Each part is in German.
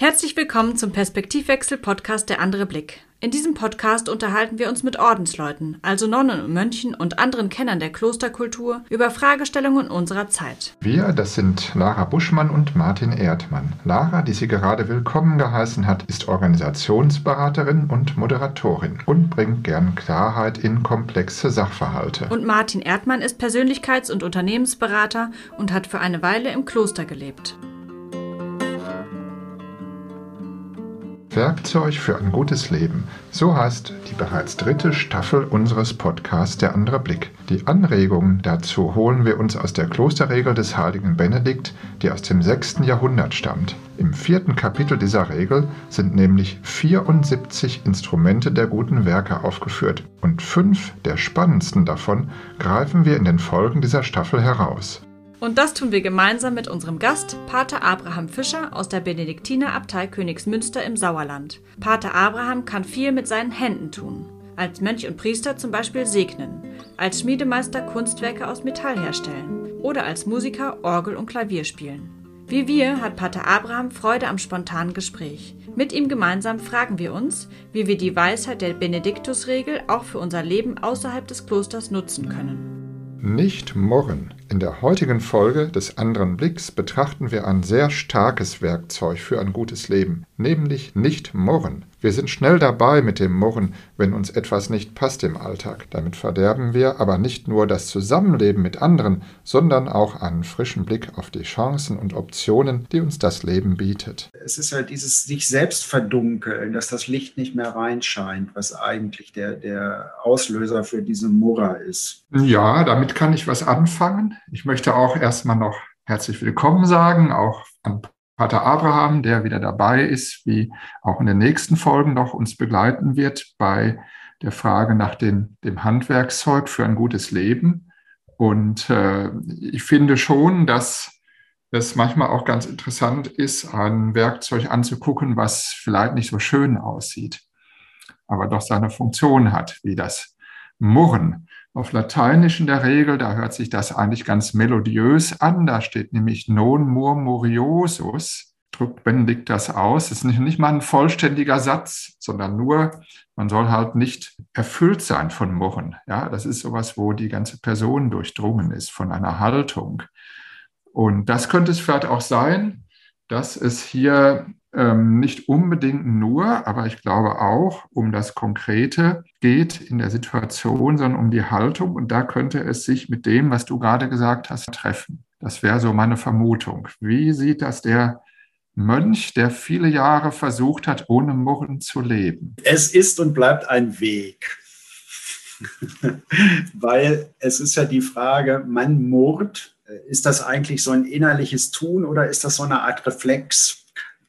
Herzlich willkommen zum Perspektivwechsel-Podcast Der andere Blick. In diesem Podcast unterhalten wir uns mit Ordensleuten, also Nonnen und Mönchen und anderen Kennern der Klosterkultur, über Fragestellungen unserer Zeit. Wir, das sind Lara Buschmann und Martin Erdmann. Lara, die sie gerade willkommen geheißen hat, ist Organisationsberaterin und Moderatorin und bringt gern Klarheit in komplexe Sachverhalte. Und Martin Erdmann ist Persönlichkeits- und Unternehmensberater und hat für eine Weile im Kloster gelebt. Werkzeug für ein gutes Leben. So heißt die bereits dritte Staffel unseres Podcasts Der andere Blick. Die Anregungen dazu holen wir uns aus der Klosterregel des heiligen Benedikt, die aus dem 6. Jahrhundert stammt. Im vierten Kapitel dieser Regel sind nämlich 74 Instrumente der guten Werke aufgeführt und fünf der spannendsten davon greifen wir in den Folgen dieser Staffel heraus. Und das tun wir gemeinsam mit unserem Gast, Pater Abraham Fischer aus der Benediktinerabtei Königsmünster im Sauerland. Pater Abraham kann viel mit seinen Händen tun. Als Mönch und Priester zum Beispiel segnen, als Schmiedemeister Kunstwerke aus Metall herstellen oder als Musiker Orgel und Klavier spielen. Wie wir hat Pater Abraham Freude am spontanen Gespräch. Mit ihm gemeinsam fragen wir uns, wie wir die Weisheit der Benediktusregel auch für unser Leben außerhalb des Klosters nutzen können. Nicht murren. In der heutigen Folge des anderen Blicks betrachten wir ein sehr starkes Werkzeug für ein gutes Leben, nämlich nicht murren. Wir sind schnell dabei mit dem Murren, wenn uns etwas nicht passt im Alltag. Damit verderben wir aber nicht nur das Zusammenleben mit anderen, sondern auch einen frischen Blick auf die Chancen und Optionen, die uns das Leben bietet. Es ist halt dieses sich selbst verdunkeln, dass das Licht nicht mehr reinscheint, was eigentlich der, der Auslöser für diese Murrer ist. Ja, damit kann ich was anfangen. Ich möchte auch erstmal noch herzlich willkommen sagen, auch an Pater Abraham, der wieder dabei ist, wie auch in den nächsten Folgen noch uns begleiten wird bei der Frage nach den, dem Handwerkszeug für ein gutes Leben. Und äh, ich finde schon, dass es manchmal auch ganz interessant ist, ein Werkzeug anzugucken, was vielleicht nicht so schön aussieht, aber doch seine Funktion hat, wie das Murren. Auf Lateinisch in der Regel, da hört sich das eigentlich ganz melodiös an. Da steht nämlich non murmuriosus, drückt Benedikt das aus. Das ist nicht, nicht mal ein vollständiger Satz, sondern nur, man soll halt nicht erfüllt sein von Murren. Ja, das ist sowas, wo die ganze Person durchdrungen ist von einer Haltung. Und das könnte es vielleicht auch sein, dass es hier ähm, nicht unbedingt nur, aber ich glaube auch um das Konkrete geht in der Situation, sondern um die Haltung. Und da könnte es sich mit dem, was du gerade gesagt hast, treffen. Das wäre so meine Vermutung. Wie sieht das der Mönch, der viele Jahre versucht hat, ohne Murren zu leben? Es ist und bleibt ein Weg. Weil es ist ja die Frage, man murrt. Ist das eigentlich so ein innerliches Tun oder ist das so eine Art Reflex?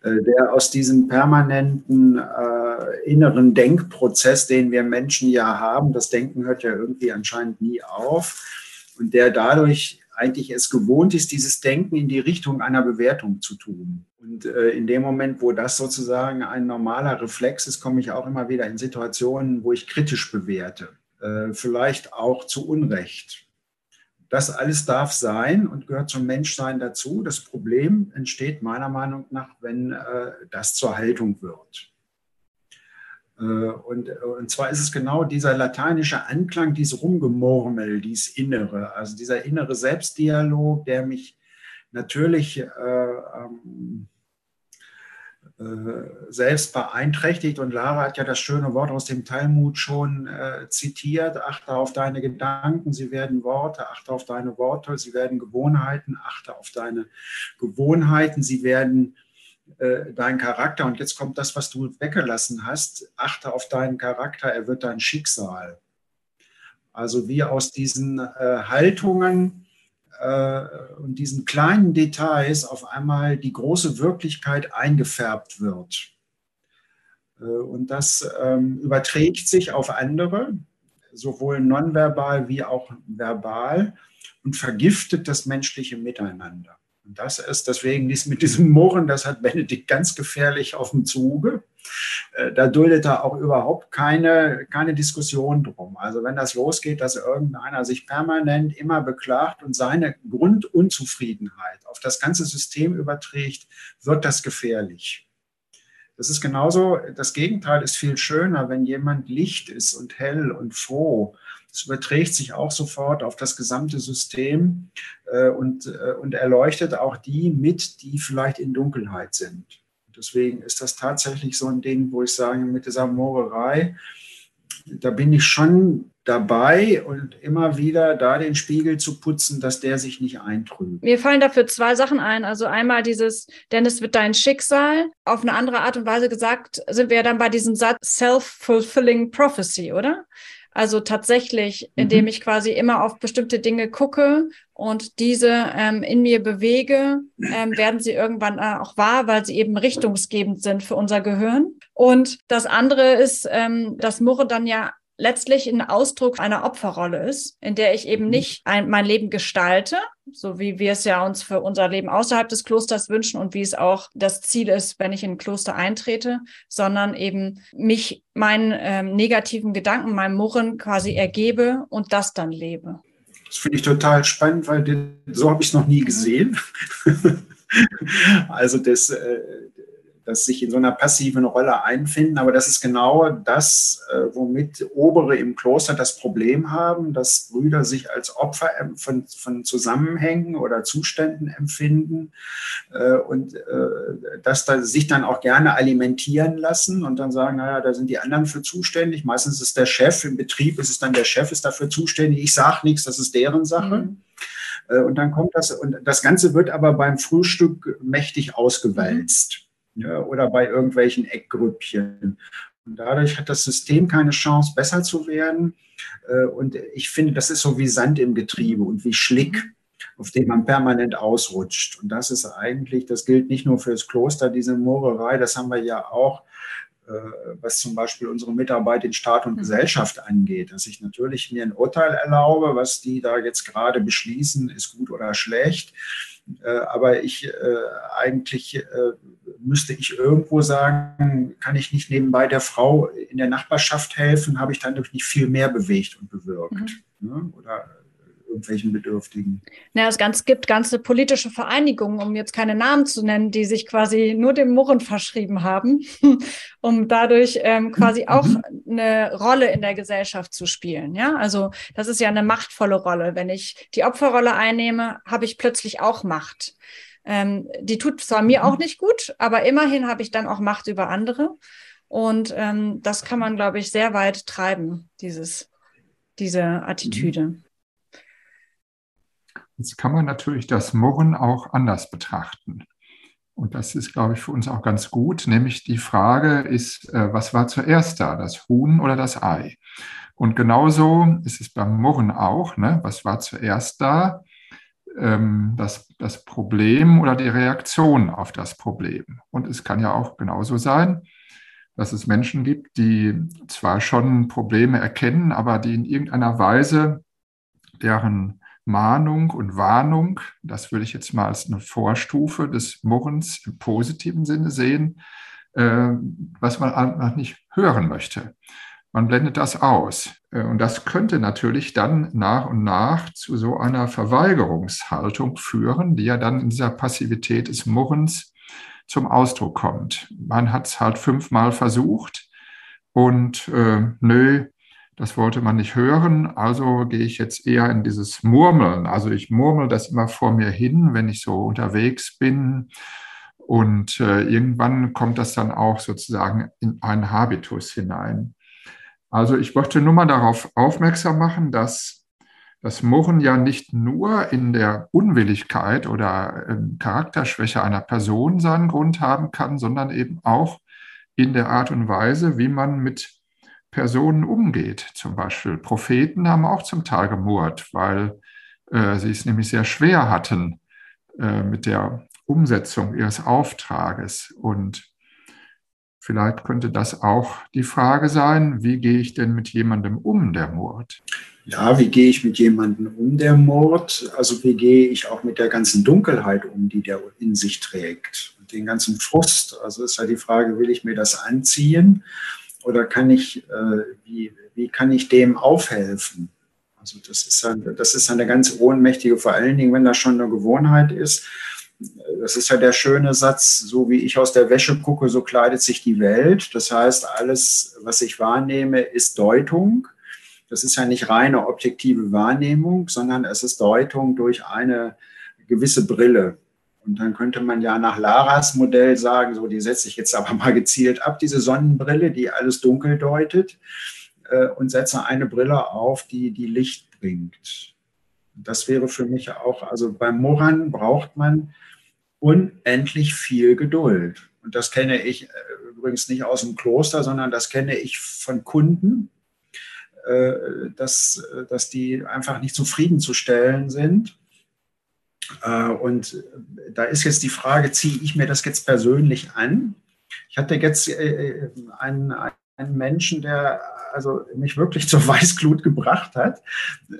Äh, der aus diesem permanenten äh, inneren Denkprozess, den wir Menschen ja haben, das Denken hört ja irgendwie anscheinend nie auf, und der dadurch eigentlich es gewohnt ist, dieses Denken in die Richtung einer Bewertung zu tun. Und äh, in dem Moment, wo das sozusagen ein normaler Reflex ist, komme ich auch immer wieder in Situationen, wo ich kritisch bewerte. Äh, vielleicht auch zu Unrecht. Das alles darf sein und gehört zum Menschsein dazu. Das Problem entsteht meiner Meinung nach, wenn äh, das zur Haltung wird. Äh, und, und zwar ist es genau dieser lateinische Anklang, dieses Rumgemurmel, dieses Innere, also dieser innere Selbstdialog, der mich natürlich äh, ähm, äh, selbst beeinträchtigt. Und Lara hat ja das schöne Wort aus dem Talmud schon äh, zitiert. Achte auf deine Gedanken, sie werden Worte. Achte auf deine Worte, sie werden Gewohnheiten. Achte auf deine Gewohnheiten, sie werden äh, dein Charakter. Und jetzt kommt das, was du weggelassen hast. Achte auf deinen Charakter, er wird dein Schicksal. Also wie aus diesen äh, Haltungen, äh, und diesen kleinen Details auf einmal die große Wirklichkeit eingefärbt wird. Äh, und das ähm, überträgt sich auf andere, sowohl nonverbal wie auch verbal, und vergiftet das menschliche Miteinander. Und das ist deswegen dies mit diesem Murren, das hat Benedikt ganz gefährlich auf dem Zuge. Äh, da duldet er auch überhaupt keine, keine Diskussion drum. Also wenn das losgeht, dass irgendeiner sich permanent immer beklagt und seine Grundunzufriedenheit auf das ganze System überträgt, wird das gefährlich. Das ist genauso, das Gegenteil ist viel schöner, wenn jemand Licht ist und hell und froh. Das überträgt sich auch sofort auf das gesamte System äh, und, äh, und erleuchtet auch die mit, die vielleicht in Dunkelheit sind. Deswegen ist das tatsächlich so ein Ding, wo ich sage, mit dieser Mohrerei, da bin ich schon dabei und immer wieder da den Spiegel zu putzen, dass der sich nicht eintrübt. Mir fallen dafür zwei Sachen ein. Also einmal dieses, denn es wird dein Schicksal. Auf eine andere Art und Weise gesagt, sind wir ja dann bei diesem Satz Self-Fulfilling Prophecy, oder? Also tatsächlich, indem mhm. ich quasi immer auf bestimmte Dinge gucke und diese ähm, in mir bewege, ähm, werden sie irgendwann äh, auch wahr, weil sie eben richtungsgebend sind für unser Gehirn. Und das andere ist, ähm, dass Murre dann ja letztlich ein Ausdruck einer Opferrolle ist, in der ich eben mhm. nicht ein, mein Leben gestalte, so wie wir es ja uns für unser Leben außerhalb des Klosters wünschen und wie es auch das Ziel ist, wenn ich in ein Kloster eintrete, sondern eben mich meinen ähm, negativen Gedanken, meinem Murren quasi ergebe und das dann lebe. Das finde ich total spannend, weil so habe ich es noch nie mhm. gesehen. also das, äh, das sich in so einer passiven Rolle einfinden. Aber das ist genau das, äh, womit Obere im Kloster das Problem haben, dass Brüder sich als Opfer von, von Zusammenhängen oder Zuständen empfinden äh, und äh, dass da sich dann auch gerne alimentieren lassen und dann sagen, naja, da sind die anderen für zuständig. Meistens ist der Chef im Betrieb, ist es dann der Chef, ist dafür zuständig. Ich sage nichts, das ist deren Sache. Mhm. Und dann kommt das, und das Ganze wird aber beim Frühstück mächtig ausgewälzt ja, oder bei irgendwelchen Eckgrüppchen. Und dadurch hat das System keine Chance, besser zu werden. Äh, und ich finde, das ist so wie Sand im Getriebe und wie Schlick, auf dem man permanent ausrutscht. Und das ist eigentlich, das gilt nicht nur für das Kloster, diese Moorerei, das haben wir ja auch, was zum Beispiel unsere Mitarbeit in Staat und. Gesellschaft angeht. Dass ich natürlich mir ein Urteil erlaube, was die da jetzt gerade beschließen, ist gut oder schlecht. Äh, aber ich eigentlich müsste ich irgendwo sagen, kann ich nicht nebenbei der Frau in der Nachbarschaft helfen, habe ich dann durch nicht viel mehr bewegt und bewirkt. Mhm. Ne? Oder irgendwelchen Bedürftigen. Ja, es ganz, gibt ganze politische Vereinigungen, um jetzt keine Namen zu nennen, die sich quasi nur dem Murren verschrieben haben, um dadurch ähm, quasi mhm. auch eine Rolle in der Gesellschaft zu spielen. Ja, also das ist ja eine machtvolle Rolle. Wenn ich die Opferrolle einnehme, habe ich plötzlich auch Macht. Ähm, die tut zwar mir auch mhm. nicht gut, aber immerhin habe ich dann auch Macht über andere. Und ähm, das kann man, glaube ich, sehr weit treiben, dieses, diese Attitüde. Jetzt kann man natürlich das Murren auch anders betrachten. Und das ist, glaube ich, für uns auch ganz gut. Nämlich die Frage ist, äh, was war zuerst da, das Huhn oder das Ei? Und genauso ist es beim Murren auch. Ne? Was war zuerst da? ähm, das, das Problem oder die Reaktion auf das Problem. Und es kann ja auch genauso sein, dass es Menschen gibt, die zwar schon Probleme erkennen, aber die in irgendeiner Weise deren Mahnung und Warnung, das würde ich jetzt mal als eine Vorstufe des Murrens im positiven Sinne sehen, äh, was man einfach nicht hören möchte. Man blendet das aus. Äh, und das könnte natürlich dann nach und nach zu so einer Verweigerungshaltung führen, die ja dann in dieser Passivität des Murrens zum Ausdruck kommt. Man hat es halt fünfmal versucht und äh, nö, das wollte man nicht hören, also gehe ich jetzt eher in dieses Murmeln. Also ich murmel das immer vor mir hin, wenn ich so unterwegs bin. Und äh, irgendwann kommt das dann auch sozusagen in einen Habitus hinein. Also ich möchte nur mal darauf aufmerksam machen, dass das Murren ja nicht nur in der Unwilligkeit oder ähm, Charakterschwäche einer Person seinen Grund haben kann, sondern eben auch in der Art und Weise, wie man mit Personen umgeht. Zum Beispiel Propheten haben auch zum Teil gemurrt, weil äh, sie es nämlich sehr schwer hatten äh, mit der Umsetzung ihres Auftrages. Und Vielleicht könnte das auch die Frage sein, wie gehe ich denn mit jemandem um, der murrt? Ja, wie gehe ich mit jemandem um, der murrt? Also wie gehe ich auch mit der ganzen Dunkelheit um, die der in sich trägt? Den ganzen Frust. Also ist ja die Frage, will ich mir das anziehen oder kann ich, äh, wie, wie kann ich dem aufhelfen? Also das ist, ja, das ist eine ganz ohnmächtige, vor allen Dingen, wenn das schon eine Gewohnheit ist das ist ja der schöne Satz, so wie ich aus der Wäsche gucke, so kleidet sich die Welt. Das heißt, alles, was ich wahrnehme, ist Deutung. Das ist ja nicht reine objektive Wahrnehmung, sondern es ist Deutung durch eine gewisse Brille. Und dann könnte man ja nach Laras Modell sagen, so die setze ich jetzt aber mal gezielt ab, diese Sonnenbrille, die alles dunkel deutet, äh, und setze eine Brille auf, die die Licht bringt. Das wäre für mich auch, also beim Moran braucht man unendlich viel Geduld. Und das kenne ich äh, übrigens nicht aus dem Kloster, sondern das kenne ich von Kunden, äh, dass, dass die einfach nicht zufriedenzustellen sind äh, und da ist jetzt die Frage, ziehe ich mir das jetzt persönlich an? Ich hatte jetzt äh, einen, einen Menschen, der also mich wirklich zur Weißglut gebracht hat.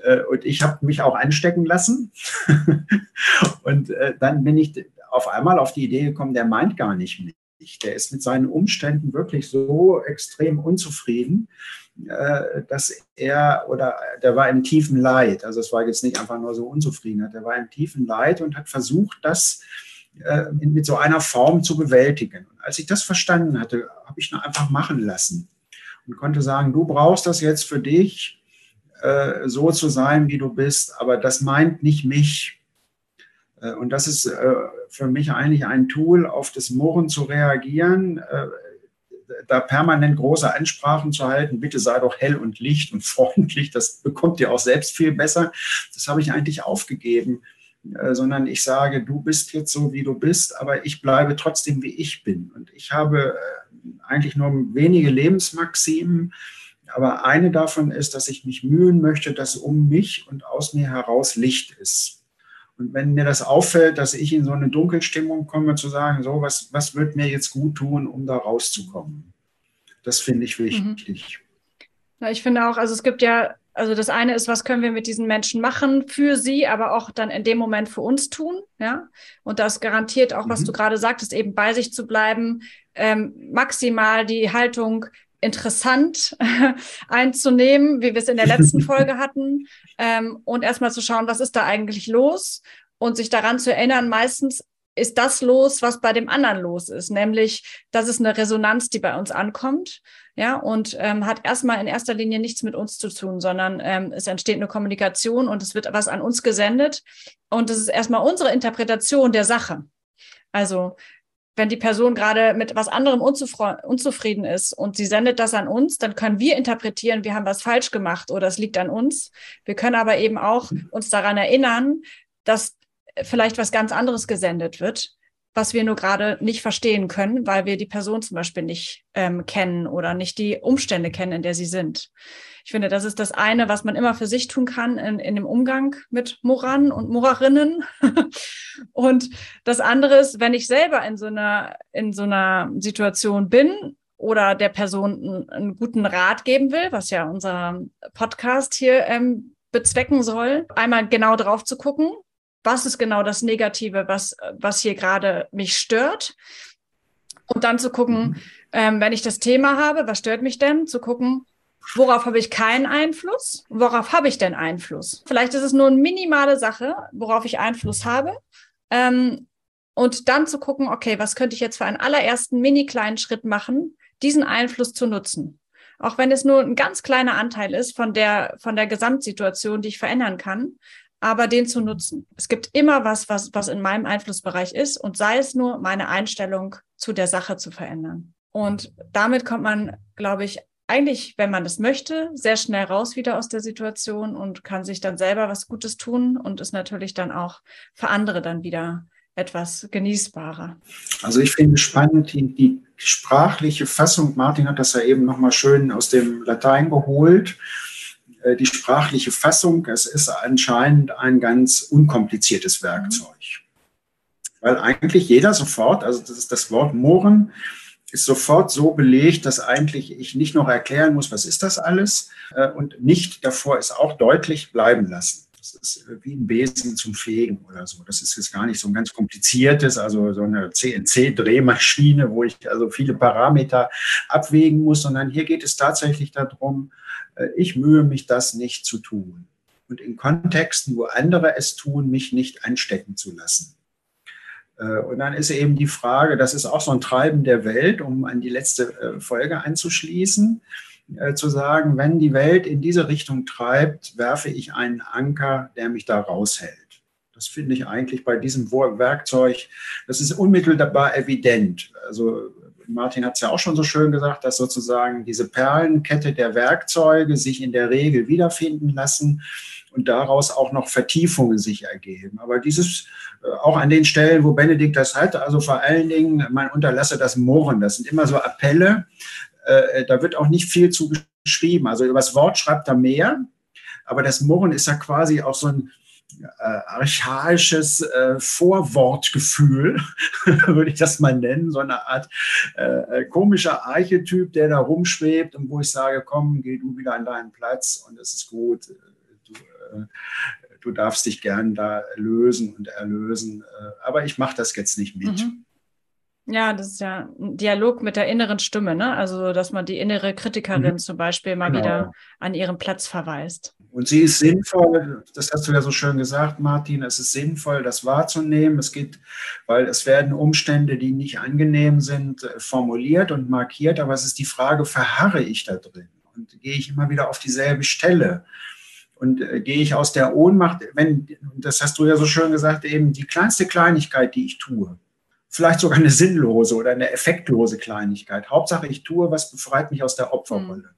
Äh, und ich habe mich auch anstecken lassen. und dann bin ich auf einmal auf die Idee gekommen, der meint gar nicht mich. Der ist mit seinen Umständen wirklich so extrem unzufrieden, äh, dass er oder der war im tiefen Leid. Also es war jetzt nicht einfach nur so Unzufriedenheit, der war im tiefen Leid und hat versucht, das äh, mit so einer Form zu bewältigen. Und als ich das verstanden hatte, habe ich ihn einfach machen lassen und konnte sagen, du brauchst das jetzt für dich, äh, so zu sein, wie du bist, aber das meint nicht mich. Und das ist für mich eigentlich ein Tool, auf das Murren zu reagieren da permanent große Ansprachen zu halten, bitte sei doch hell und licht und freundlich, das bekommt ihr auch selbst viel besser. Das habe ich eigentlich aufgegeben, äh, sondern ich sage, du bist jetzt so, wie du bist, aber ich bleibe trotzdem, wie ich bin. Und ich habe äh, eigentlich nur wenige Lebensmaximen, aber eine davon ist, dass ich mich mühen möchte, dass um mich und aus mir heraus Licht ist. Und wenn mir das auffällt, dass ich in so eine Dunkelstimmung komme, zu sagen, so, was, was wird mir jetzt gut tun, um da rauszukommen? Das finde ich wichtig. Mhm. ich finde auch, also es gibt ja, also das eine ist, was können wir mit diesen Menschen machen für sie, aber auch dann in dem Moment für uns tun, ja. Und das garantiert auch, was mhm. du gerade sagtest, eben bei sich zu bleiben, ähm, maximal die Haltung, interessant einzunehmen, wie wir es in der letzten Folge hatten, ähm, und erstmal zu schauen, was ist da eigentlich los? Und sich daran zu erinnern, meistens ist das los, was bei dem anderen los ist, nämlich das ist eine Resonanz, die bei uns ankommt, ja, und ähm, hat erstmal in erster Linie nichts mit uns zu tun, sondern ähm, es entsteht eine Kommunikation und es wird was an uns gesendet. Und es ist erstmal unsere Interpretation der Sache. Also wenn die Person gerade mit was anderem unzufrieden ist und sie sendet das an uns, dann können wir interpretieren, wir haben was falsch gemacht oder es liegt an uns. Wir können aber eben auch uns daran erinnern, dass vielleicht was ganz anderes gesendet wird, was wir nur gerade nicht verstehen können, weil wir die Person zum Beispiel nicht ähm, kennen oder nicht die Umstände kennen, in der sie sind. Ich finde, das ist das eine, was man immer für sich tun kann in, in dem Umgang mit Moran und Morarinnen. und das andere ist, wenn ich selber in so einer, in so einer Situation bin oder der Person einen, guten Rat geben will, was ja unser Podcast hier ähm, bezwecken soll, einmal genau drauf zu gucken, was ist genau das Negative, was, was hier gerade mich stört. Und dann zu gucken, mhm. ähm, wenn ich das Thema habe, was stört mich denn? Zu gucken, Worauf habe ich keinen Einfluss? Worauf habe ich denn Einfluss? Vielleicht ist es nur eine minimale Sache, worauf ich Einfluss habe. Ähm, und dann zu gucken, okay, was könnte ich jetzt für einen allerersten mini kleinen Schritt machen, diesen Einfluss zu nutzen? Auch wenn es nur ein ganz kleiner Anteil ist von der, von der Gesamtsituation, die ich verändern kann, aber den zu nutzen. Es gibt immer was, was, was in meinem Einflussbereich ist und sei es nur meine Einstellung zu der Sache zu verändern. Und damit kommt man, glaube ich, eigentlich, wenn man das möchte, sehr schnell raus wieder aus der Situation und kann sich dann selber was Gutes tun und ist natürlich dann auch für andere dann wieder etwas genießbarer. Also ich finde spannend die, die sprachliche Fassung. Martin hat das ja eben nochmal schön aus dem Latein geholt. Äh, die sprachliche Fassung, es ist anscheinend ein ganz unkompliziertes Werkzeug. Mhm. Weil eigentlich jeder sofort, also das ist das Wort Mohren, ist sofort so belegt, dass eigentlich ich nicht noch erklären muss, was ist das alles äh, und nicht davor ist auch deutlich bleiben lassen. Das ist wie ein Besen zum Fegen oder so. Das ist jetzt gar nicht so ein ganz kompliziertes, also so eine CNC-Drehmaschine, wo ich also viele Parameter abwägen muss, sondern hier geht es tatsächlich darum, äh, ich mühe mich, das nicht zu tun. Und in Kontexten, wo andere es tun, mich nicht anstecken zu lassen. Äh, und dann ist eben die Frage, das ist auch so ein Treiben der Welt, um an die letzte äh, Folge anzuschließen, äh, zu sagen, wenn die Welt in diese Richtung treibt, werfe ich einen Anker, der mich da raushält. Das finde ich eigentlich bei diesem Werkzeug, das ist unmittelbar evident. Also Martin hat es ja auch schon so schön gesagt, dass sozusagen diese Perlenkette der Werkzeuge sich in der Regel wiederfinden lassen und daraus auch noch Vertiefungen sich ergeben. Aber dieses äh, auch an den Stellen, wo Benedikt das hat, also vor allen Dingen, man unterlasse das Murren, das sind immer so Appelle, äh, da wird auch nicht viel zu geschrieben. Also über das Wort schreibt er mehr, aber das Murren ist ja quasi auch so ein äh, archaisches Vorwortgefühl, würde ich das mal nennen, so eine Art komischer Archetyp, der da rumschwebt und wo ich sage, komm, geh du wieder an deinen Platz und es ist gut du darfst dich gern da lösen und erlösen. Äh, aber ich mache das jetzt nicht mit. Mhm. Ja, das ist ja ein Dialog mit der inneren Stimme, ne? Also, dass man die innere Kritikerin mhm. zum Beispiel mal genau. wieder an ihren Platz verweist. Und sie ist sinnvoll, das hast du ja so schön gesagt, Martin, es ist sinnvoll, das wahrzunehmen. Es geht, weil es werden Umstände, die nicht angenehm sind, äh, formuliert und markiert, aber es ist die Frage, verharre ich da drin? Und gehe ich immer wieder auf dieselbe Stelle? Und äh, gehe ich aus der Ohnmacht, wenn, das hast du ja so schön gesagt, eben die kleinste Kleinigkeit, die ich tue, vielleicht sogar eine sinnlose oder eine effektlose Kleinigkeit. Hauptsache, ich tue was, befreit mich aus der Opferrolle. Mhm.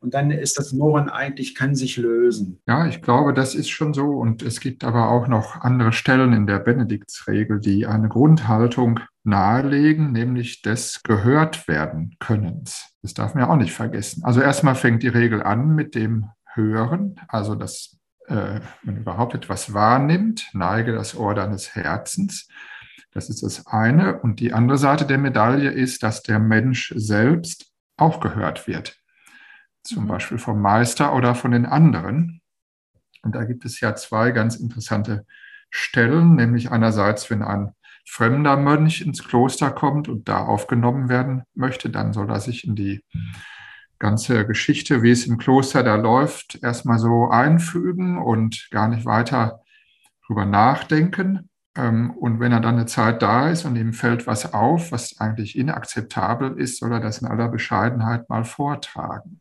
Und dann ist das Murren eigentlich, kann sich lösen. Ja, ich glaube, das ist schon so. Und es gibt aber auch noch andere Stellen in der Benediktsregel, die eine Grundhaltung nahelegen, nämlich des gehört werden Könnens. Das darf man ja auch nicht vergessen. Also erstmal fängt die Regel an mit dem hören, also dass äh, man überhaupt etwas wahrnimmt, neige das Ohr deines Herzens. Das ist das eine. Und die andere Seite der Medaille ist, dass der Mensch selbst auch gehört wird. Zum mhm. Beispiel vom Meister oder von den anderen. Und da gibt es ja zwei ganz interessante Stellen, nämlich einerseits, wenn ein fremder Mönch ins Kloster kommt und da aufgenommen werden möchte, dann soll er sich in die ganze Geschichte, wie es im Kloster da läuft, erstmal so einfügen und gar nicht weiter drüber nachdenken. Ähm, und wenn er dann eine Zeit da ist und ihm fällt was auf, was eigentlich inakzeptabel ist, soll er das in aller Bescheidenheit mal vortragen.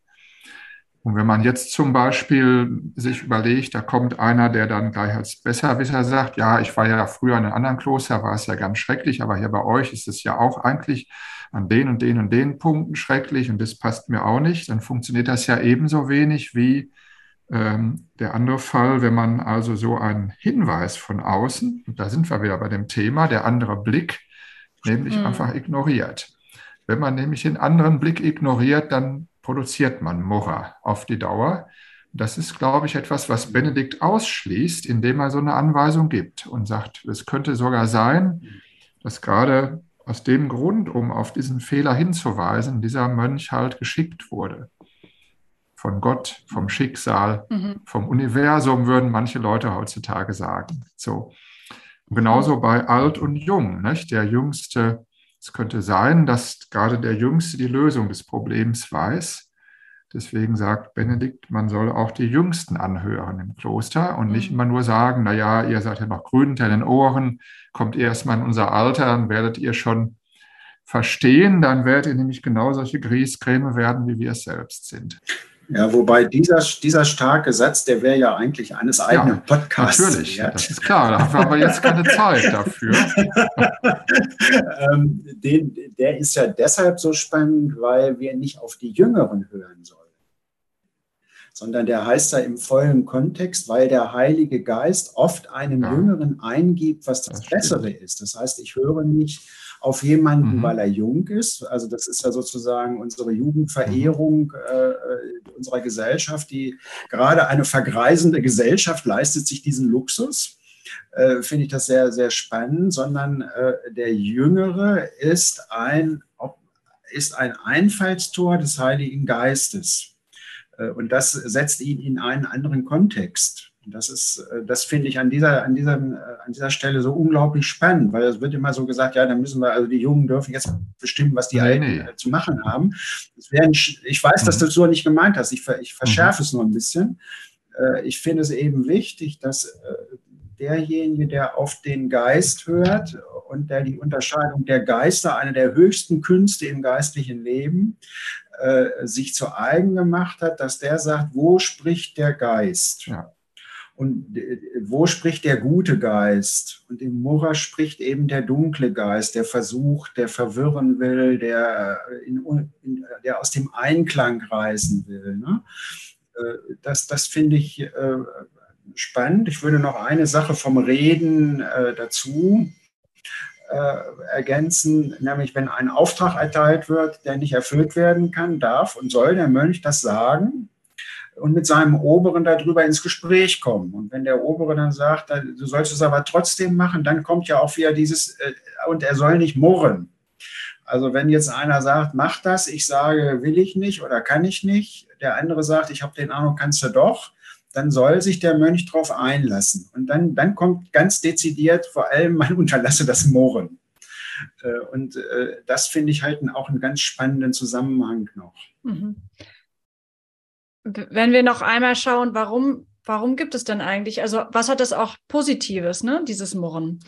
Und wenn man jetzt zum Beispiel sich überlegt, da kommt einer, der dann gleich als Besserwisser sagt, ja, ich war ja früher in einem anderen Kloster, war es ja ganz schrecklich, aber hier bei euch ist es ja auch eigentlich an den und den und den Punkten schrecklich und das passt mir auch nicht, dann funktioniert das ja ebenso wenig wie ähm, der andere Fall, wenn man also so einen Hinweis von außen, und da sind wir wieder bei dem Thema, der andere Blick, nämlich mhm. einfach ignoriert. Wenn man nämlich den anderen Blick ignoriert, dann produziert man Murra auf die Dauer. Das ist, glaube ich, etwas, was Benedikt ausschließt, indem er so eine Anweisung gibt und sagt, es könnte sogar sein, dass gerade aus dem Grund, um auf diesen Fehler hinzuweisen, dieser Mönch halt geschickt wurde. Von Gott, vom Schicksal, mhm. vom Universum würden manche Leute heutzutage sagen. So. Und genauso bei alt und jung. Nicht? Der Jüngste, es könnte sein, dass gerade der Jüngste die Lösung des Problems weiß Deswegen sagt Benedikt, man soll auch die Jüngsten anhören im Kloster und nicht mhm. immer nur sagen, na ja, ihr seid ja noch grün hinter den Ohren, kommt erst mal in unser Alter, dann werdet ihr schon verstehen, dann werdet ihr nämlich genau solche Grießcreme werden, wie wir es selbst sind. Ja, wobei dieser, dieser starke Satz, der wäre ja eigentlich eines eigenen ja, Podcasts. Natürlich, wert. das ist klar, da haben wir aber jetzt keine Zeit dafür. ähm, den, der ist ja deshalb so spannend, weil wir nicht auf die Jüngeren hören sollen sondern der heißt da im vollen Kontext, weil der Heilige Geist oft einem ja. Jüngeren eingibt, was das, das Bessere ist. Das heißt, ich höre nicht auf jemanden, mhm. weil er jung ist. Also das ist ja sozusagen unsere Jugendverehrung mhm. äh, unserer Gesellschaft, die gerade eine vergreisende Gesellschaft leistet sich diesen Luxus. Äh, Finde ich das sehr, sehr spannend, sondern äh, der Jüngere ist ein, ist ein Einfallstor des Heiligen Geistes. Äh, und das setzt ihn in einen anderen Kontext. Und das ist, äh, das finde ich an dieser, an, dieser, äh, an dieser Stelle so unglaublich spannend, weil es wird immer so gesagt, ja, dann müssen wir, also die Jungen dürfen jetzt bestimmen, was die Alten nee. zu machen haben. Werden, ich weiß, dass mhm. du das so nicht gemeint hast. Ich, ich verschärfe mhm. es nur ein bisschen. Ich finde es eben wichtig, dass derjenige, der auf den Geist hört und der die Unterscheidung der Geister, eine der höchsten Künste im geistlichen Leben, äh, sich zu eigen gemacht hat, dass der sagt, wo spricht der Geist? Ja. Und äh, wo spricht der gute Geist? Und im Murra spricht eben der dunkle Geist, der versucht, der verwirren will, der, äh, in, in, der aus dem Einklang reißen will. Ne? Äh, das, das finde ich äh, spannend. Ich würde noch eine Sache vom Reden äh, dazu äh, ergänzen, nämlich wenn ein Auftrag erteilt wird, der nicht erfüllt werden kann, darf und soll der Mönch das sagen und mit seinem Oberen darüber ins Gespräch kommen. Und wenn der Obere dann sagt, du sollst es aber trotzdem machen, dann kommt ja auch wieder dieses, äh, und er soll nicht murren. Also wenn jetzt einer sagt, mach das, ich sage, will ich nicht oder kann ich nicht, der andere sagt, ich habe den Ahnung, kannst du doch, dann soll sich der Mönch darauf einlassen. Und dann, dann kommt ganz dezidiert vor allem, man unterlasse das Murren. Äh, und äh, das finde ich halt auch einen ganz spannenden Zusammenhang noch. Mhm wenn wir noch einmal schauen, warum, warum gibt es denn eigentlich, also was hat das auch Positives, ne, dieses Murren?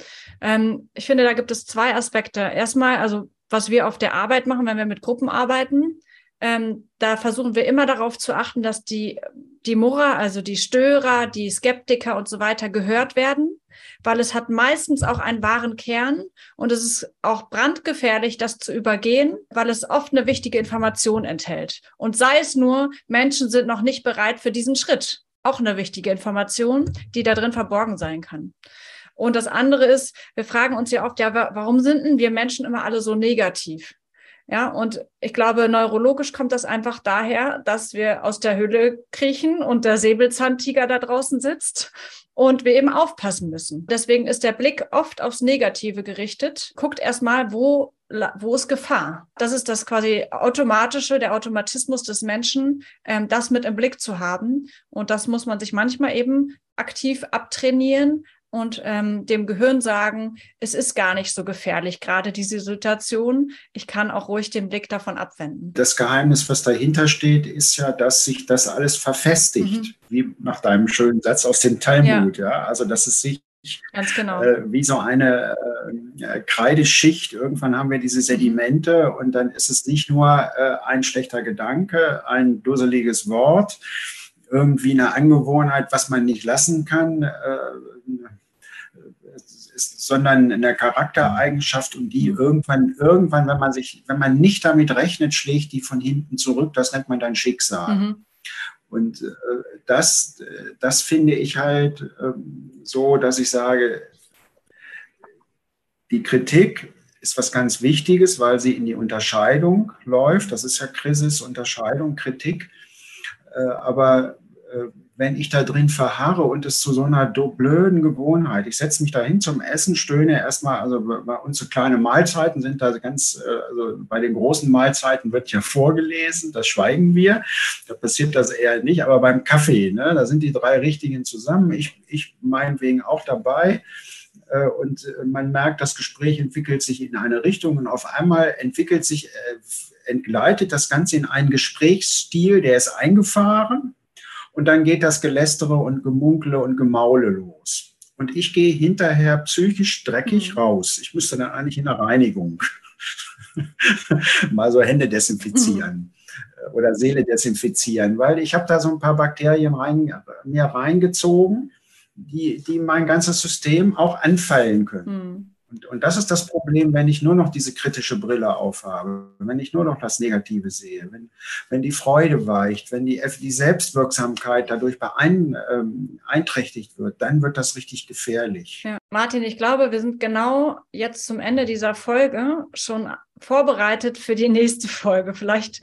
Ähm, ich finde, da gibt es zwei Aspekte. Erstmal, also was wir auf der Arbeit machen, wenn wir mit Gruppen arbeiten, ähm, da versuchen wir immer darauf zu achten, dass die, die Murrer, also die Störer, die Skeptiker und so weiter gehört werden, weil es hat meistens auch einen wahren Kern und es ist auch brandgefährlich, das zu übergehen, weil es oft eine wichtige Information enthält. Und sei es nur, Menschen sind noch nicht bereit für diesen Schritt. Auch eine wichtige Information, die da drin verborgen sein kann. Und das andere ist, wir fragen uns ja oft, ja, warum sind denn wir Menschen immer alle so negativ? Ja, und ich glaube, neurologisch kommt das einfach daher, dass wir aus der Höhle kriechen und der Säbelzahntiger da draußen sitzt und wir eben aufpassen müssen. Deswegen ist der Blick oft aufs Negative gerichtet. Guckt erstmal, wo, wo ist Gefahr? Das ist das quasi automatische, der Automatismus des Menschen, ähm, das mit im Blick zu haben. Und das muss man sich manchmal eben aktiv abtrainieren, und ähm, dem Gehirn sagen, es ist gar nicht so gefährlich, gerade diese Situation. Ich kann auch ruhig den Blick davon abwenden. Das Geheimnis, was dahinter steht, ist ja, dass sich das alles verfestigt, mhm. wie nach deinem schönen Satz aus dem Talmud. Ja. ja? Also, dass es sich Ganz genau. Äh, wie so eine äh, Kreideschicht. Irgendwann haben wir diese Sedimente und dann ist es nicht nur äh, ein schlechter Gedanke, ein dusseliges Wort, irgendwie eine Angewohnheit, was man nicht lassen kann, äh, sondern eine Charaktereigenschaft und die irgendwann, irgendwann, wenn man sich, wenn man nicht damit rechnet, schlägt die von hinten zurück. Das nennt man dann Schicksal. Mhm. Und äh, das, das finde ich halt äh, so, dass ich sage, die Kritik ist was ganz Wichtiges, weil sie in die Unterscheidung läuft. Das ist ja Krisis, Unterscheidung, Kritik. Äh, aber äh, wenn ich da drin verharre und es zu so einer blöden Gewohnheit, ich setze mich da hin zum Essen, stöhne erstmal, also bei uns so kleine Mahlzeiten sind da ganz, äh, also bei den großen Mahlzeiten wird ja vorgelesen, das schweigen wir, da passiert das eher nicht, aber beim Kaffee, ne, da sind die drei Richtigen zusammen, ich, ich meinetwegen auch dabei. Und man merkt, das Gespräch entwickelt sich in eine Richtung und auf einmal entwickelt sich, entgleitet das Ganze in einen Gesprächsstil, der ist eingefahren und dann geht das Gelästere und Gemunkle und Gemaule los. Und ich gehe hinterher psychisch dreckig mhm. raus. Ich müsste dann eigentlich in der Reinigung mal so Hände desinfizieren mhm. oder Seele desinfizieren, weil ich habe da so ein paar Bakterien rein, mir reingezogen, die, die mein ganzes System auch anfallen können. Und, und das ist das Problem, wenn ich nur noch diese kritische Brille aufhabe, wenn ich nur noch das Negative sehe, wenn, wenn die Freude weicht, wenn die, die Selbstwirksamkeit dadurch beein, ähm, wird, dann wird das richtig gefährlich. Ja. Martin, ich glaube, wir sind genau jetzt zum Ende dieser Folge schon vorbereitet für die nächste Folge. Vielleicht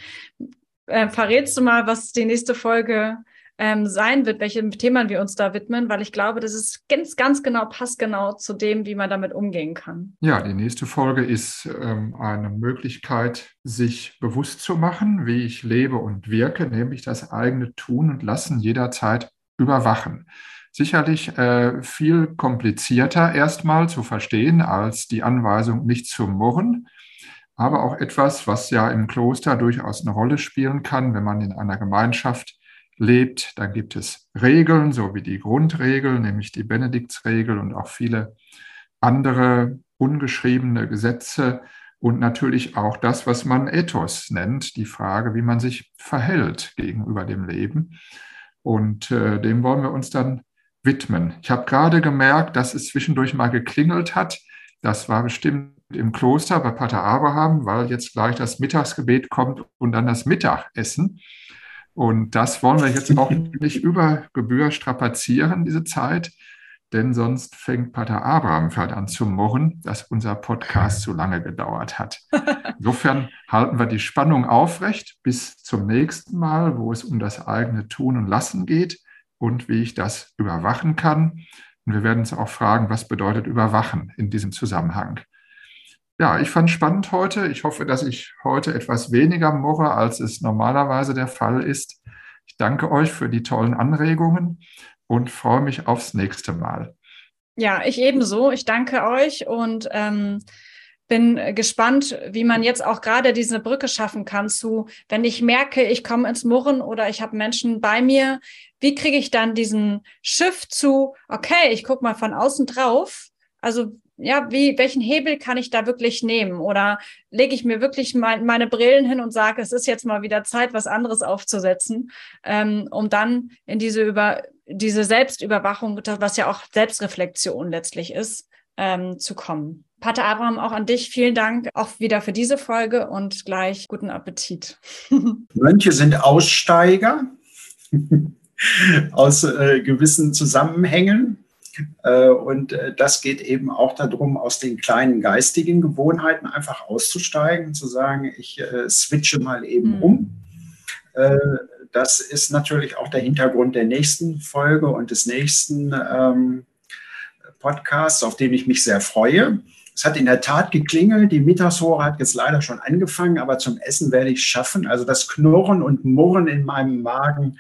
äh, verrätst du mal, was die nächste Folge ähm, sein wird, welchem Themen wir uns da widmen, weil ich glaube, das ist ganz, ganz genau, passt genau zu dem, wie man damit umgehen kann. Ja, die nächste Folge ist ähm, eine Möglichkeit, sich bewusst zu machen, wie ich lebe und wirke, nämlich das eigene Tun und Lassen jederzeit überwachen. Sicherlich äh, viel komplizierter erstmal zu verstehen als die Anweisung, nicht zu murren aber auch etwas, was ja im Kloster durchaus eine Rolle spielen kann, wenn man in einer Gemeinschaft lebt. Dann gibt es Regeln, so wie die Grundregel, nämlich die Benediktsregel und auch viele andere ungeschriebene Gesetze und natürlich auch das, was man Ethos nennt, die Frage, wie man sich verhält gegenüber dem Leben. Und äh, dem wollen wir uns dann widmen. Ich habe gerade gemerkt, dass es zwischendurch mal geklingelt hat. Das war bestimmt im Kloster bei Pater Abraham, weil jetzt gleich das Mittagsgebet kommt und dann das Mittagessen. Und das wollen wir jetzt auch nicht über Gebühr strapazieren, diese Zeit, denn sonst fängt Pater Abraham vielleicht an zu murren, dass unser Podcast zu lange gedauert hat. Insofern halten wir die Spannung aufrecht bis zum nächsten Mal, wo es um das eigene Tun und Lassen geht und wie ich das überwachen kann. Und wir werden uns auch fragen, was bedeutet überwachen in diesem Zusammenhang. Ja, ich fand spannend heute. Ich hoffe, dass ich heute etwas weniger murre, als es normalerweise der Fall ist. Ich danke euch für die tollen Anregungen und freue mich aufs nächste Mal. Ja, ich ebenso. Ich danke euch und ähm, bin gespannt, wie man jetzt auch gerade diese Brücke schaffen kann zu, wenn ich merke, ich komme ins Murren oder ich habe Menschen bei mir, wie kriege ich dann diesen Shift zu, okay, ich gucke mal von außen drauf. Also ja, wie, welchen Hebel kann ich da wirklich nehmen? Oder lege ich mir wirklich mein, meine Brillen hin und sage, es ist jetzt mal wieder Zeit, was anderes aufzusetzen, ähm, um dann in diese über diese Selbstüberwachung, was ja auch Selbstreflexion letztlich ist, ähm, zu kommen. Pater Abraham, auch an dich vielen Dank auch wieder für diese Folge und gleich guten Appetit. Mönche sind Aussteiger aus äh, gewissen Zusammenhängen und äh, das geht eben auch darum, aus den kleinen geistigen Gewohnheiten einfach auszusteigen, zu sagen, ich äh, switche mal eben mhm. um. Das ist natürlich auch der Hintergrund der nächsten Folge und des nächsten ähm, Podcasts, auf den ich mich sehr freue. Es hat in der Tat geklingelt. Die Mittagshore hat jetzt leider schon angefangen, aber zum Essen werde ich es schaffen. Also das Knurren und Murren in meinem Magen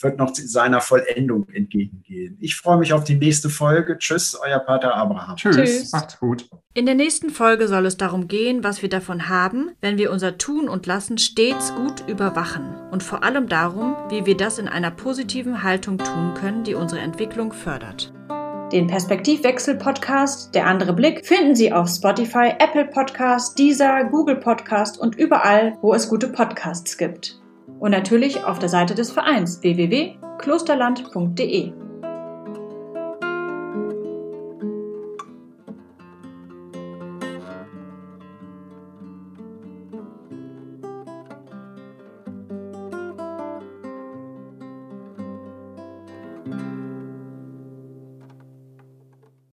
wird noch seiner Vollendung entgegengehen. Ich freue mich auf die nächste Folge. Tschüss, euer Pater Abraham. Tschüss, Tschüss. macht's gut. In der nächsten Folge soll es darum gehen, was wir davon haben, wenn wir unser Tun und Lassen stets gut überwachen und vor allem darum, wie wir das in einer positiven Haltung tun können, die unsere Entwicklung fördert. Den Perspektivwechsel-Podcast Der andere Blick finden Sie auf Spotify, Apple Podcast, Deezer, Google Podcast und überall, wo es gute Podcasts gibt. Und natürlich auf der Seite des Vereins www.klosterland.de.